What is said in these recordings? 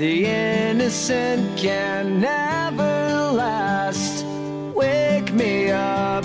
The innocent can never last. Wake me up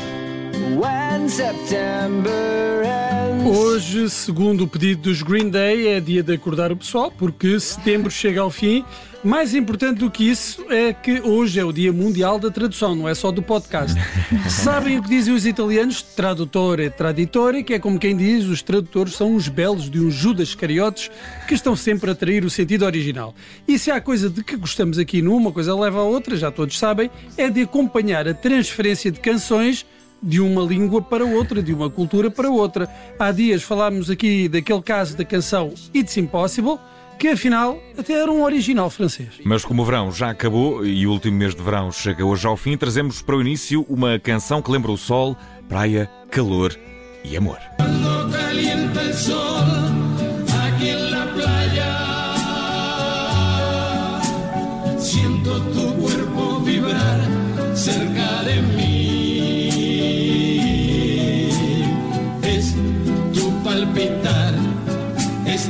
when September ends. Hoje, segundo o pedido dos Green Day, é dia de acordar o pessoal, porque setembro chega ao fim. Mais importante do que isso é que hoje é o Dia Mundial da Tradução, não é só do podcast. Sabem o que dizem os italianos? Tradutore, traditore, que é como quem diz, os tradutores são os belos de uns judas cariotes que estão sempre a trair o sentido original. E se há coisa de que gostamos aqui numa, coisa leva a outra, já todos sabem, é de acompanhar a transferência de canções de uma língua para outra, de uma cultura para outra. Há dias falámos aqui daquele caso da canção It's Impossible, que afinal até era um original francês. Mas como o verão já acabou e o último mês de verão chega hoje ao fim, trazemos para o início uma canção que lembra o sol, praia, calor e amor.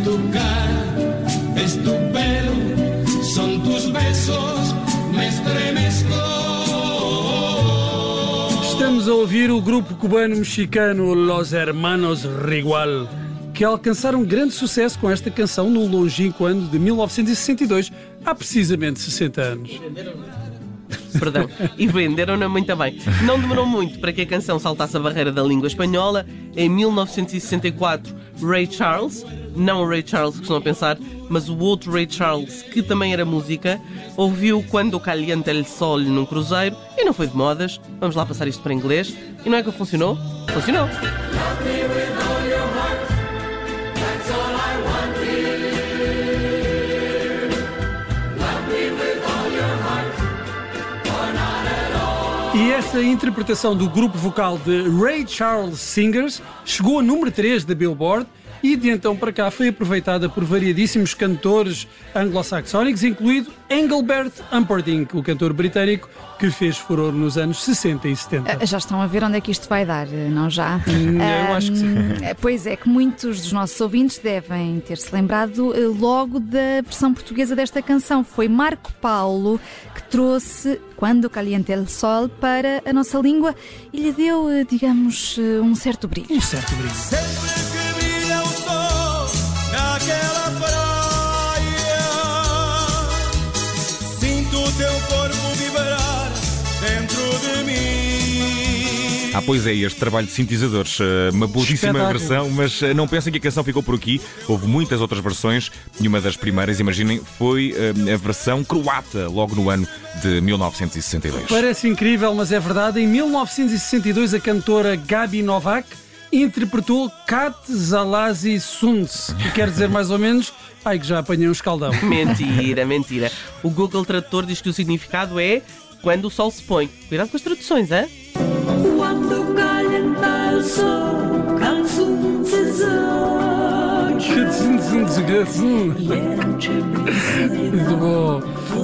tu cara, es tu pelo, son tus besos, me estremezco. Estamos a ouvir o grupo cubano-mexicano Los Hermanos Rigual, que alcançaram grande sucesso com esta canção no longínquo ano de 1962, há precisamente 60 anos. Perdão. E venderam-na muito bem. Não demorou muito para que a canção saltasse a barreira da língua espanhola. Em 1964, Ray Charles, não o Ray Charles que estão a pensar, mas o outro Ray Charles, que também era música, ouviu Quando Caliente el Sol num cruzeiro e não foi de modas. Vamos lá passar isto para inglês. E não é que funcionou? Funcionou. Esta interpretação do grupo vocal de Ray Charles Singers chegou a número 3 da Billboard e de então para cá foi aproveitada por variadíssimos cantores anglo-saxónicos, incluído Engelbert Humperdinck, o cantor britânico que fez furor nos anos 60 e 70. Ah, Já estão a ver onde é que isto vai dar, não já? Hum, eu acho que sim. Ahm, Pois é, que muitos dos nossos ouvintes devem ter-se lembrado eh, logo da versão portuguesa desta canção. Foi Marco Paulo que trouxe Quando Caliente el Sol para a nossa língua e lhe deu, eh, digamos, eh, um certo brilho. Um certo brilho. Ah, pois é, este trabalho de sintetizadores, eh, uma belíssima Espetáculo. versão, mas eh, não pensem que a canção ficou por aqui. Houve muitas outras versões e uma das primeiras, imaginem, foi eh, a versão croata, logo no ano de 1962. Parece incrível, mas é verdade. Em 1962, a cantora Gabi Novak interpretou Kat Zalazi Sunds, que quer dizer mais ou menos. Ai, que já apanhei um escaldão. Mentira, mentira. O Google Tradutor diz que o significado é quando o sol se põe. Cuidado com as traduções, hã? Muito bom.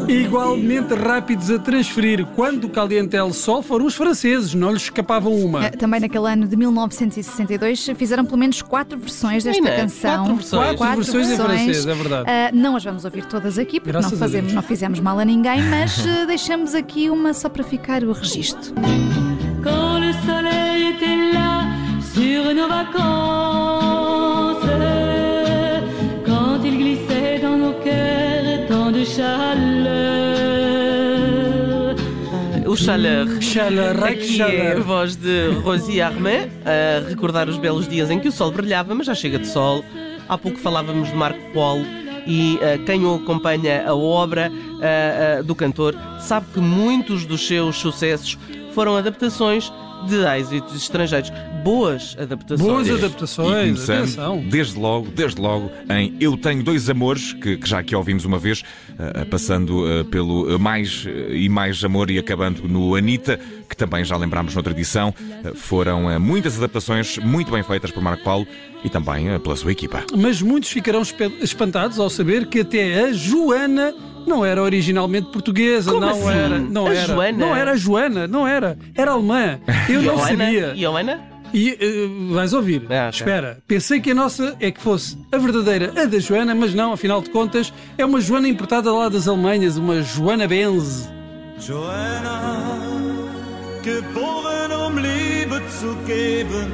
Igualmente rápidos a transferir quando caliente el sol foram os franceses, não lhes escapavam uma. Ah, Também naquele ano de 1962 fizeram pelo menos quatro versões desta Menina, canção. quatro versões. Quatro versões em francês, é verdade. Ah, não as vamos ouvir todas aqui, porque Graças não, fazemos, não fizemos mal a ninguém, mas ah, deixamos aqui uma só para ficar o registro. Vacances, quand il glissait dans nos cœurs tant de chaleur. O chaleur. Chaleur, Aqui é a chaleur. voz de Rosie Armand a recordar os belos dias em que o sol brilhava, mas já chega de sol. Há pouco falávamos de Marco Polo e ah, quem o acompanha a obra ah, ah, do cantor sabe que muitos dos seus sucessos foram adaptações de êxitos estrangeiros. Boas adaptações. Boas E adaptações, começando, atenção. desde logo, desde logo, em Eu Tenho Dois Amores, que, que já aqui ouvimos uma vez, eh, passando eh, pelo Mais e Mais Amor e acabando no Anitta, que também já lembrámos noutra edição. Eh, foram muitas adaptações muito bem feitas por Marco Paulo e também pela sua equipa. Mas muitos ficarão espantados ao saber que até a Joana não era originalmente portuguesa, Como não assim? era, não A era, Joana? não era a Joana, não era, era alemã. Eu não Joana? sabia. Joana? E eh, vais ouvir. Ah, ok. Espera, pensei que a nossa é que fosse a verdadeira, a da Joana, mas não, afinal de contas, é uma Joana importada lá das Alemanhas, uma Joana Benz. Joanna, geboren um Liebe zu geben,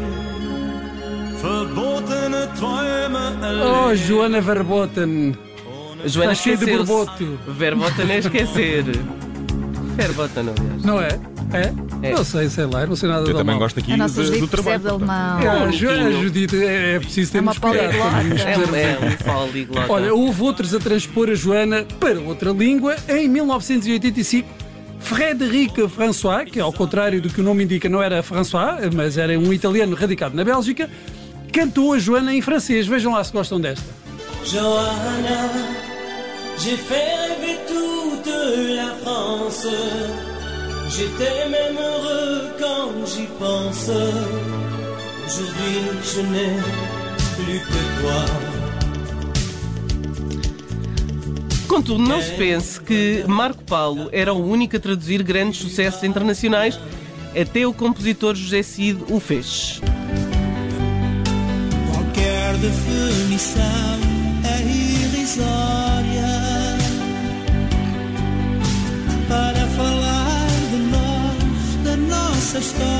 verbotene Träume Oh. Joana Verboten. Joana Está cheio de esqueceu-se. borboto. Verbota não é esquecer. Verbota não, aliás. Não é? É? É. Não sei, sei lá, eu não sei nada Eu também gosto aqui A nossa de- Judite do trabalho. percebe de alemão. É, a Ju- a. Judite, é, é preciso É uma termos cuidado. poliglota. É, um- é um poliglota. Olha, houve outros a transpor a Joana para outra língua. Em 1985, Frédéric François, que ao contrário do que o nome indica não era François, mas era um italiano radicado na Bélgica, cantou a Joana em francês. Vejam lá se gostam desta. Johanna, j'ai fait rêver toute la France. J'étais même heureux quand j'y pense. Aujourd'hui, je n'ai plus que toi. Contudo, não se pense que Marco Paulo era o único a traduzir grandes sucessos internacionais, até o compositor José Cid o fez. Qualquer definição é irrisória nossa história.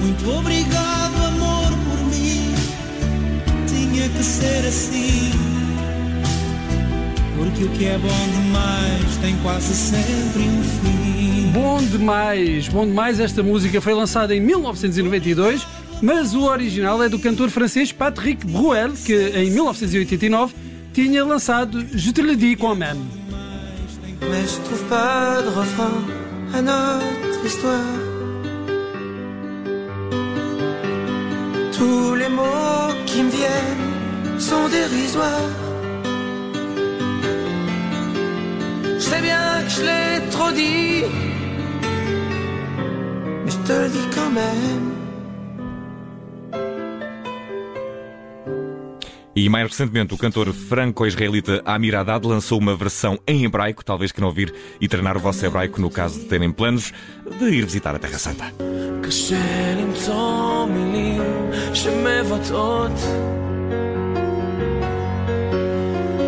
Muito obrigado, amor, por mim. Tinha que ser assim. Porque o que é bom demais tem quase sempre um fim. Bom demais, bom demais. Esta música foi lançada em 1992, mas o original é do cantor francês Patrick Bruel, que em 1989 tinha lançado Je te le dis quand même. Mais je trouve pas de refrain à notre histoire. Tous les mots qui me viennent sont dérisoires. Je sais bien que je l'ai trop dit, mais je te le dis quand même. E mais recentemente, o cantor franco-israelita Amir Haddad lançou uma versão em hebraico, talvez queiram ouvir e treinar o vosso hebraico no caso de terem planos de ir visitar a Terra Santa. קשה למצוא מילים שמבטאות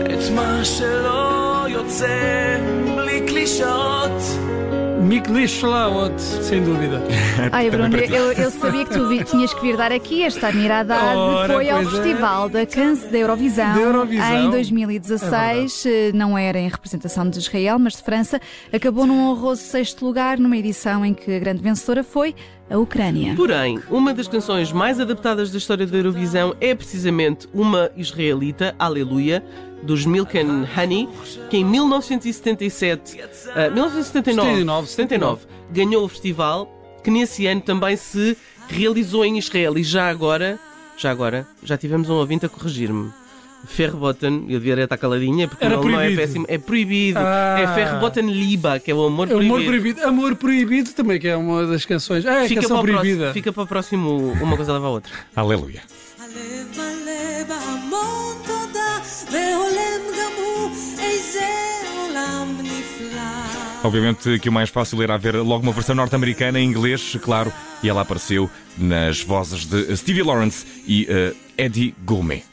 את מה שלא יוצא בלי קלישאות. Miklish Laot, sem dúvida. Ai, Bruno, eu, eu sabia que tu vi- tinhas que vir dar aqui. Esta mirada Ora, foi ao é. Festival da Canse da Eurovisão. É em 2016. Eh, não era em representação de Israel, mas de França. Acabou num honroso sexto lugar, numa edição em que a grande vencedora foi a Ucrânia. Porém, uma das canções mais adaptadas da história da Eurovisão é precisamente uma israelita, Aleluia, dos Milk and Honey, que em 1977, ah, 1979, 79, 79, ganhou o festival, que nesse ano também se realizou em Israel. E já agora, já agora, já tivemos um ouvinte a corrigir-me. Ferrebotten, eu devia estar caladinha porque Era o nome não é proibido. péssimo, é proibido. Ah. É Ferrebotten Liba, que é o amor É proibido. Amor Proibido. Amor Proibido também, que é uma das canções. Ah, é a Fica canção para, o proibida. próximo, fica para o próximo, uma coisa leva a outra. Aleluia. הלב מלא בהמון תודה, והולם גם הוא איזה עולם נפלא. Obviamente que o mais fácil era haver logo uma versão norte-americana em inglês, claro, e ela apareceu nas vozes de Stevie Lawrence e eh, Eddie Gourmet.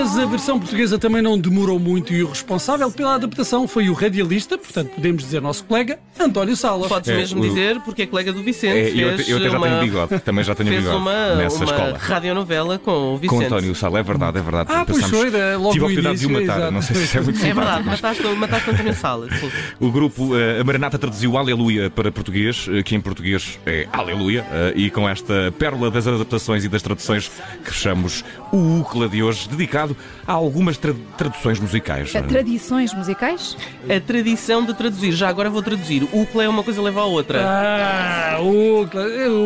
Mas a versão portuguesa também não demorou muito e o responsável pela adaptação foi o radialista, portanto podemos dizer nosso colega, António Sala. Podes É, mesmo o- dizer, porque é colega do Vicente. É, eu, fez eu até já uma, tenho bigode, também já tenho Fez bigode uma, nessa uma escola. radionovela com o Vicente. Com António Sala, é verdade, é verdade. Ah, pois Pensámos- foi, da- logo Tive a oportunidade de o matar, exato. não sei se é muito É verdade, mataste, mataste António Sala. Sim. O grupo eh, A Maranata traduziu Aleluia para português, eh, que em português é Aleluia, eh, e com esta pérola das adaptações e das traduções que fechamos o UCLA de hoje, dedicado a algumas tra- traduções musicais. Eh, Tradições musicais? A tradição de traduzir, já agora vou traduzir. O que é uma coisa leva à outra. Ah, o,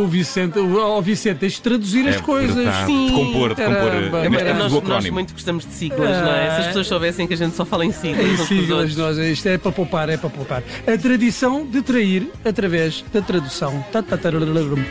o Vicente, o, o Vicente, tens de traduzir as É coisas. verdade, Sim. de compor, de compor Caramba. É, nós, nós muito gostamos de siglas, não é? Se as pessoas soubessem que a gente só fala em siglas Em siglas, nós, isto é para poupar, é para poupar. A tradição de trair através da tradução. Tá, tá, tararararum.